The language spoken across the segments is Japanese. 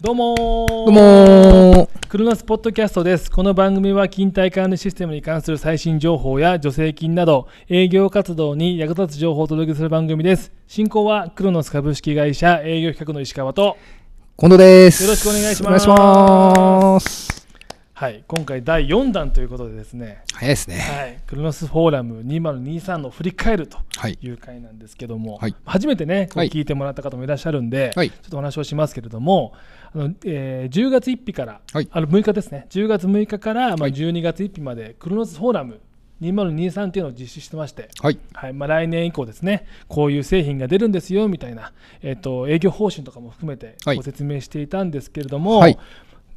どうもどうもクルノスポッドキャストです。この番組は勤怠管理システムに関する最新情報や助成金など営業活動に役立つ情報をお届けする番組です。進行はクロノス株式会社営業企画の石川と、近藤です。よろしくお願いしますお願いします。はい、今回第4弾ということでですね、早いですね。はい、クロノスフォーラム2023の振り返るとはい。いう回なんですけども、はい。初めてね、聞いてもらった方もいらっしゃるんで、はい。ちょっとお話をしますけれども、あのえー10月1日から、はい。あの6日ですね、10月6日から、まあ、はい。12月1日まで、クロノスフォーラム2023っていうのを実施してまして、はい。はいまあ、来年以降ですね、こういう製品が出るんですよみたいな、えっと営業方針とかも含めてはい。ご説明していたんですけれども、はい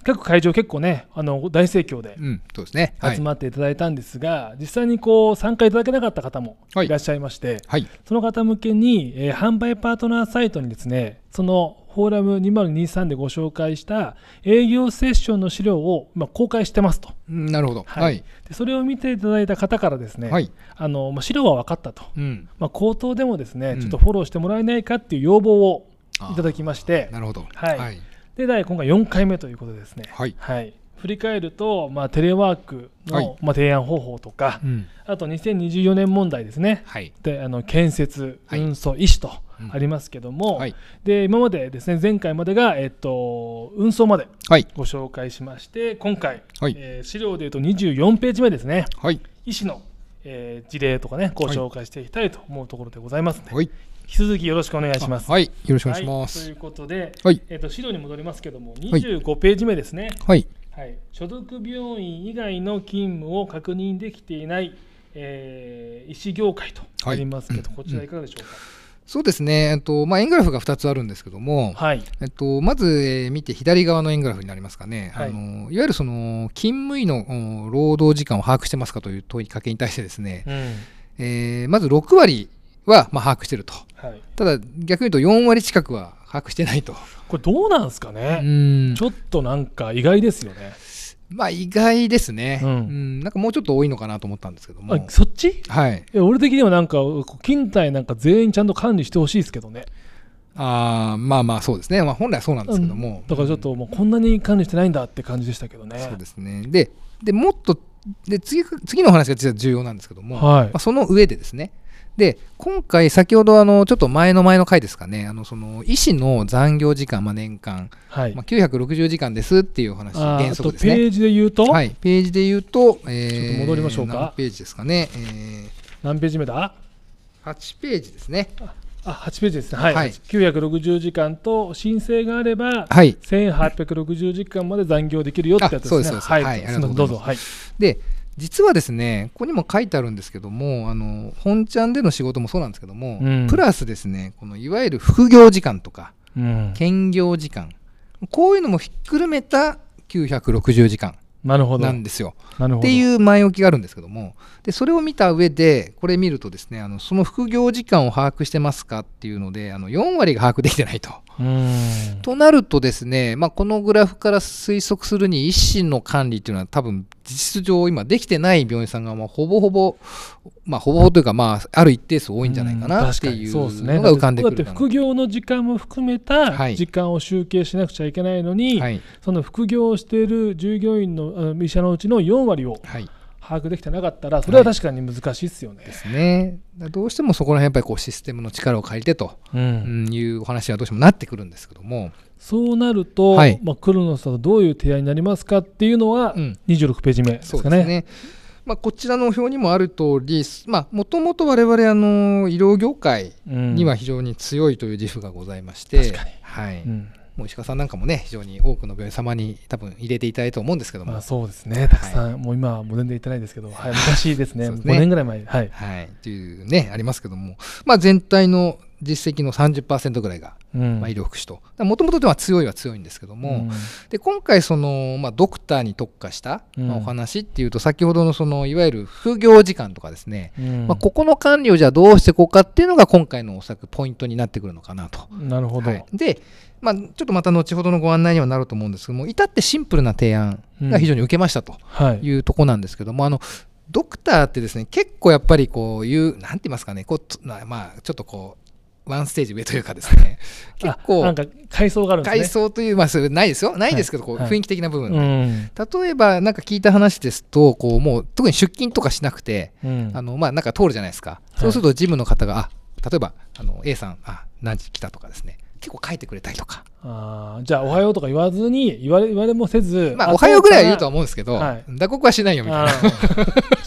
各会場、結構ね、あの大盛況でうん、そうですね。はい集。まっていただいたんですが、実際にこう参加いただけなかった方もはいいらっしゃいまして、はい。その方向けに、えー販売パートナーサイトにですね、そのフォーラム2023でご紹介した営業セッションの資料を、まあ、公開してますと、うんなるほど。はい。で。それを見ていただいた方からですね、はい。あのまあ、資料は分かったと、うん。まあ、口頭でもですね、うんちょっとフォローしてもらえないかっていう要望をいただきまして、なるほど。はいはい。で第今回4回目ということでですね、はい振り返ると、まあ、テレワークの、はいまあ、提案方法とか、うん。あと2024年問題ですね、はい。であの建設、はい運送、医師とうんありますけども、はい。で今までですね前回までが、えっと、運送まではい。ご紹介しまして今回、はいえー資料でいうと24ページ目ですねはい。医師の、えー事例とかねご紹介していきたいと思うところでございますので、はい。引き続きよろしくお願いします。はい。よろしくお願いしまはいといす。うことで、はい。えっと資料に戻りますけども25ページ目ですね、はい。はい、所属病院以外の勤務を確認できていない、えー医師業界とありますけど、はいこちらいかがでしょうか？そうですね。えっと、まあ、円グラフが2つあるんですけども、はい、えっと、まず、えー見て左側の円グラフになりますかね、はいい、あのいわゆるその勤務医のお労働時間を把握してますかという問いかけに対してですね、うんえーまず6割はまあ把握してると。はい、ただ逆に言うと4割近くは把握してないと。これどうなんですかうね、んちょっとなんか意外ですよね。まあ意外ですね、ううんんなんかもうちょっと多いのかなと思ったんですけども。あそっち？いはい。や俺的にはなんか勤怠なんか全員ちゃんと管理してほしいですけどね、あーまあまあそうですね。まあ本来はそうなんですけども。だからちょっともうこんなに管理してないんだって感じでしたけどね。そうですね。で、でもっと、で次次のお話が実は重要なんですけども、はいまあ、その上でですね、で今回、先ほどあのちょっと前の前の回ですかね、あのその医師の残業時間、まあ、年間、はい。まあ、960時間ですっていうお話、原則ですね。ページで言うと、はい、ページで言うと、えーちょっと戻りましょうか。何ページですかね、え何ページ目だ？ー、8ページですね。あ8ページですね、はい。はい。960時間と申請があれば、はい、1860時間まで残業できるよってやつですね。あそうですそうです。はい、どうぞ。はい。で実はですね、ここにも書いてあるんですけども、あの本ちゃんでの仕事もそうなんですけども、うん。プラスですね、このいわゆる副業時間とか、うん、兼業時間、こういうのもひっくるめた960時間なるほど。なんですよ。なるほど。っていう前置きがあるんですけども、でそれを見た上で、これ見るとですね、あのその副業時間を把握してますかっていうので、あの4割が把握できてないと。うん。となるとですね、まあ、このグラフから推測するに医師の管理っていうのは多分実質上今できてない病院さんがまあほぼほぼ、まあ、ほぼほぼというか、まあ、ある一定数多いんじゃないかなっていうのが浮かんでくるかなだって副業の時間も含めたはい時間を集計しなくちゃいけないのに、はい、その副業をしている従業員のあの医者のうちの4割をはい。把握できてなかったら、それは確かに難しいですよね。ですね。どうしてもそこら辺やっぱりこうシステムの力を借りてとうん。うんいうお話はどうしてもなってくるんですけども、そうなると、はい。まあ、クロノスだとどういう提案になりますかっていうのは、うん。26ページ目ですかね。そうですね。まあ、こちらの表にもある通り、もともと我々あの医療業界うん。には非常に強いという自負がございまして、確かに。はい。うんもう石川さんなんかもね、非常に多くの病院様に多分入れていただいたと思うんですけども、まあ、そうですね、たくさん、もう今はもう全然言ってないですけど、はい、昔ですね、ですね5年ぐらい前、はい。はい、というね、ありますけども、まあ、全体の実績の30%ぐらいが、うん。まあ、医療福祉と、もともとでは強いは強いんですけども、うん。で今回その、まあ、ドクターに特化した、うん。まあお話っていうと、先ほどのそのいわゆる副業時間とかですね、うん。まあ、ここの管理をじゃあどうしていこうかっていうのが今回のおそらくポイントになってくるのかなと。なるほど。はい。で、まあ、ちょっとまた後ほどのご案内にはなると思うんですけども、至ってシンプルな提案が非常に受けましたと。はい。いうところなんですけども、あのドクターってですね、結構やっぱりこういう、なんて言いますかね、こうまあ、ちょっとこう、ワンステージ上というかですね。結構なんか階層があるんですね。階層というまあそれないですよ。ないですけど、こうはい。雰囲気的な部分、うん。例えばなんか聞いた話ですとこうもう特に出勤とかしなくて、うん。あのまあなんか通るじゃないですか、そうするとジムの方があ例えばあの A さんあ何時来たとかですね結構書いてくれたりとか。あーじゃあおはようとか言わずに言われ言われもせずまあおはようぐらいは言うとは思思うんですけど、はい。打刻はしないよみたいな。ちょ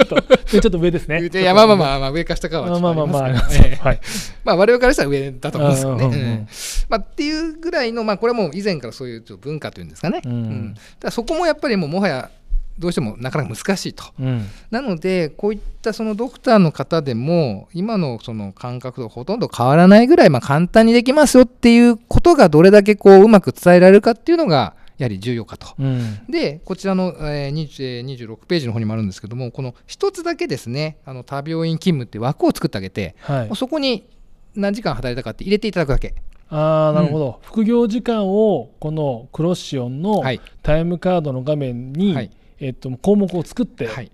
っとでちょっと上ですね。いやまあまあまあまあ上か下かはちょっとまあまあまあますりますけどええはい。まあ我々からしたら上だと思うんですよね。うんうんうんうん。まあ、っていうぐらいの、まあ、これはもう以前からそういうちょっと文化というんですかね、うん。だからそこもやっぱりもうもはやどうしてもなかなか難しいと。うん。なのでこういったそのドクターの方でも今のその感覚とほとんど変わらないぐらいまあ簡単にできますよっていうことがどれだけこううまく伝えられるかっていうのがやはり重要かと。うん。でこちらの、えー20えー26ページの方にもあるんですけどもこの一つだけですねあの他病院勤務って枠を作ってあげて、はい。そこに何時間働いたかって入れていただくだけ。ああなるほど、副業時間をこのクロッシオンのはい。タイムカードの画面に、はいえっと、項目を作ってはい。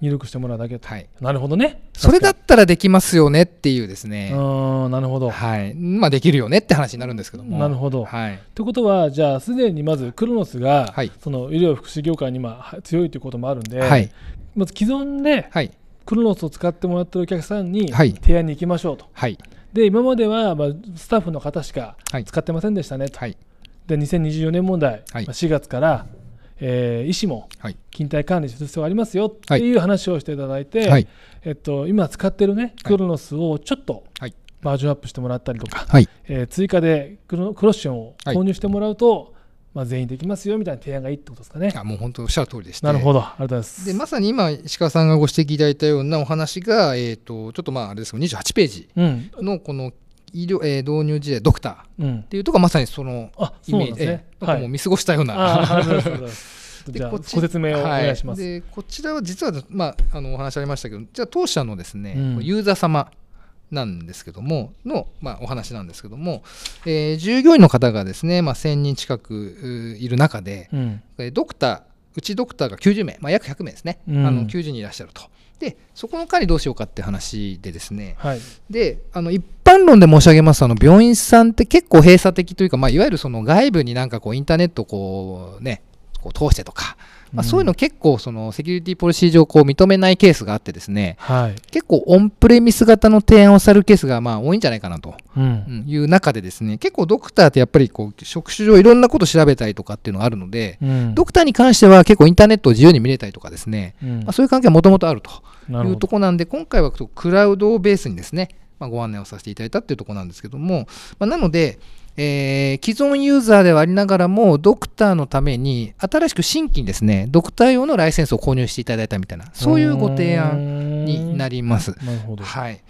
入力してもらうだけと、はい、なるほどね。それだったらできますよねっていうですうね、ーんなるほど、はい。まあ、できるよねって話になるんですけども。なるほど。はい。ということはじゃあすでにまずクロノスが、はい。その医療福祉業界に今は強いということもあるんで、はい。まず既存ではい。クロノスを使ってもらってるお客さんにはい。提案に行きましょうと、はい。で今まではまあスタッフの方しかはい。使ってませんでしたねと、はい。で2024年問題、はい。まあ4月から、えー医師もはい。勤怠管理する必要がありますよっていう話をしていただいて、はい。えっと、今使ってるねクロノスをちょっとはい。バージョンアップしてもらったりとか、はい。えー追加でクロクロッションをはい。購入してもらうと、まあ、全員できますよみたいな提案がいいってことですかね。あもう本当おっしゃる通りでして。なるほど、ありがとうございます。でまさに今石川さんがご指摘いただいたようなお話が、えー、とちょっとまああれですけど28ページうん、のこの医療、えー導入時代ドクター。っうん、ていうとこがまさにそのあ、イメージ。え。えなんはい。かもう見過ごしたような、あ、ありがとうございでこっち説明をお願いします。はでこちらは実は、まあ、あのお話ありましたけどじゃあ当社のですね、うん。ユーザー様なんですけどもの、まあ、お話なんですけども、えー従業員の方がですね、まあ、1000人近くういる中で、うん、えードクターうちドクターが90名、まあ、約100名ですね、うん。あの90人いらっしゃると。でそこの管理どうしようかって話でですね。はい。であの一般論で申し上げますとあの病院さんって結構閉鎖的というか、まあ、いわゆるその外部になんかこうインターネットこうねこう通してとか、まあ、そういうの結構そのセキュリティポリシー上こう認めないケースがあってですねはい。結構オンプレミス型の提案をされるケースがまあ多いんじゃないかなとうん。いう中でですね結構ドクターってやっぱりこう職種上いろんなこと調べたりとかっていうのがあるのでうん。ドクターに関しては結構インターネットを自由に見れたりとかですね、うんまあ、そういう関係はもともとあると。いうとこなんで今回はクラウドをベースにですね、まあ、ご案内をさせていただいたっていうところなんですけども、まあ、なので、えー既存ユーザーではありながらもドクターのために新しく新規にですねドクター用のライセンスを購入していただいたみたいなそういうご提案になります。なるほど。はい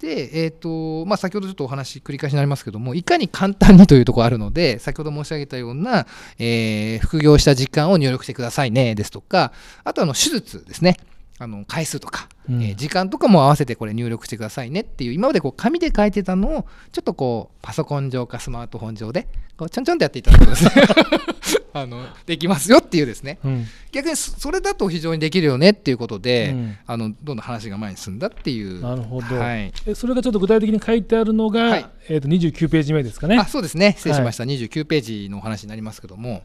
で、えーとまあ、先ほどちょっとお話繰り返しになりますけどもいかに簡単にというところあるので先ほど申し上げたような、えー副業した時間を入力してくださいねですとかあとあの手術ですねあの回数とか、うん。えー時間とかも合わせてこれ入力してくださいねっていう今までこう紙で書いてたのをちょっとこうパソコン上かスマートフォン上でこうちょんちょんとやっていただくとです。ね あのできますよっていうですね。うん。逆にそそれだと非常にできるよねっていうことで、うん。あのどんどん話が前に進んだっていう。なるほど。はい、えそれがちょっと具体的に書いてあるのが、はい。えっと29ページ目ですかね。あ。そうですね。失礼しました、29ページのお話になりますけども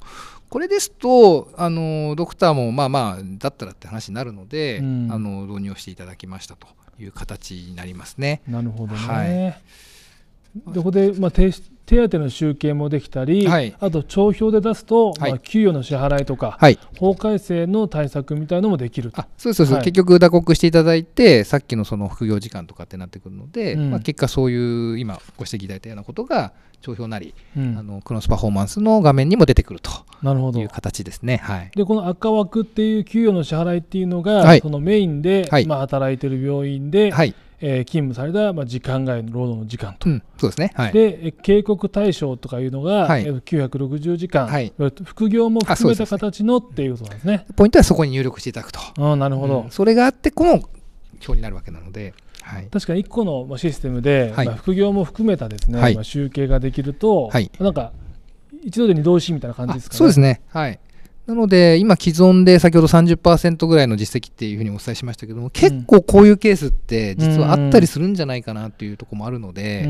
これですとあのドクターもまあまあだったらって話になるので、うんあの導入をしていただきましたという形になりますね。なるほどね。はいでここで、まあ、手手当の集計もできたり、はい。あと帳票で出すと、はい。まあ、給与の支払いとか、はい。法改正の対策みたいのもできると。あそうですそう。結局打刻していただいてさっきのその副業時間とかってなってくるので、うん。まあ、結果そういう今ご指摘いただいたようなことが帳票なり、うん。あのクロスパフォーマンスの画面にも出てくると。いう。形ですね。はい。でこの赤枠っていう給与の支払いっていうのが、はい。そのメインで、はい。まあ、働いてる病院で、はいえー勤務された、まあ、時間外の労働の時間と。うん、そうですね。はい、でえ警告対象とかいうのが、はいえー960時間、はい副業も含めた形のっていうことなんですね。ポイントはそこに入力していただくと。ああなるほど、うんそれがあってこの表になるわけなので、はい、確かに1個のまあシステムで、はいまあ、副業も含めたですね、はいまあ、集計ができると、はいなんか一度で二度おいしいみたいな感じですかね。あそうですね。はい。なので、今既存で先ほど30%ぐらいの実績っていうふうにお伝えしましたけども、結構こういうケースって実はあったりするんじゃないかなっていうところもあるので、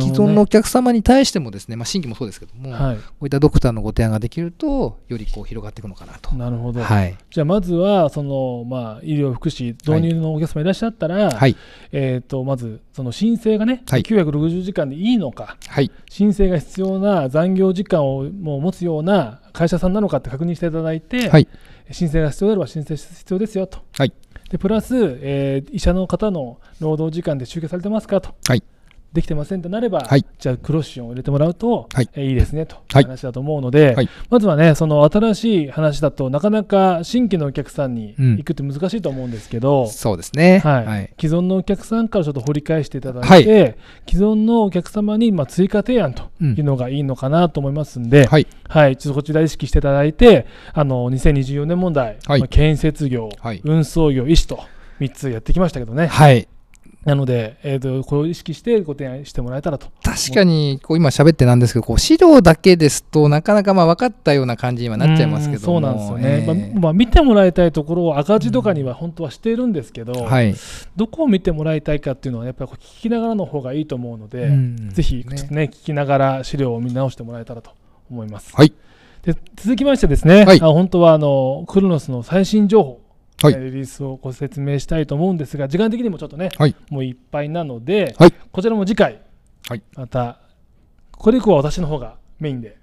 既存のお客様に対してもですね、まあ、新規もそうですけども、はい、こういったドクターのご提案ができると、よりこう広がっていくのかなと。なるほど。はい、じゃあ、まずはその、まあ、医療福祉導入のお客様いらっしゃったら、はい、えー、とまずその申請がね、はい、960時間でいいのか、はい、申請が必要な残業時間をもう持つような会社さんなのかって確認していただいて、はい、申請が必要であれば申請必要ですよと、はい、でプラス、えー、医者の方の労働時間で集計されてますかと、はい、できてませんとなれば、はい、じゃあクロッションを入れてもらうと、はい。えー、いいですねとい。う話だと思うので、はい、まずはねその新しい話だとなかなか新規のお客さんに行くって難しいと思うんですけど、うん、そうですね、はい、はい、既存のお客さんからちょっと掘り返していただいて、既存のお客様にまあ追加提案というのがいいのかなと思いますんで、うん、はい。はい、ちょっとこちら意識していただいてあの2024年問題、まあ、建設業、運送業医師と3つやってきましたけどね。はいなので、えーと、これを意識してご提案してもらえたらと。確かにこう今喋ってなんですけどこう資料だけですとなかなかまあ分かったような感じにはなっちゃいますけどそうなんですよね、えー、まあ、まあ、見てもらいたいところを赤字とかには本当はしているんですけど、はい、どこを見てもらいたいかっていうのはやっぱり聞きながらの方がいいと思うので、ぜひちょっとね、ね、聞きながら資料を見直してもらえたらと思います。はい、で続きましてですね、はい、あ本当はあのクロノスの最新情報はい、リリースをご説明したいと思うんですが時間的にもちょっとね、はい、もういっぱいなので、はい、こちらも次回、はい、またこれ以降は私の方がメインで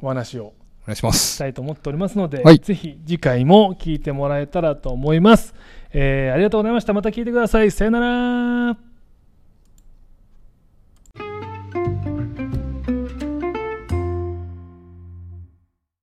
お話をお願いします。したいと思っておりますので、はい、ぜひ次回も聞いてもらえたらと思います、えー、ありがとうございました。また聞いてください。さよなら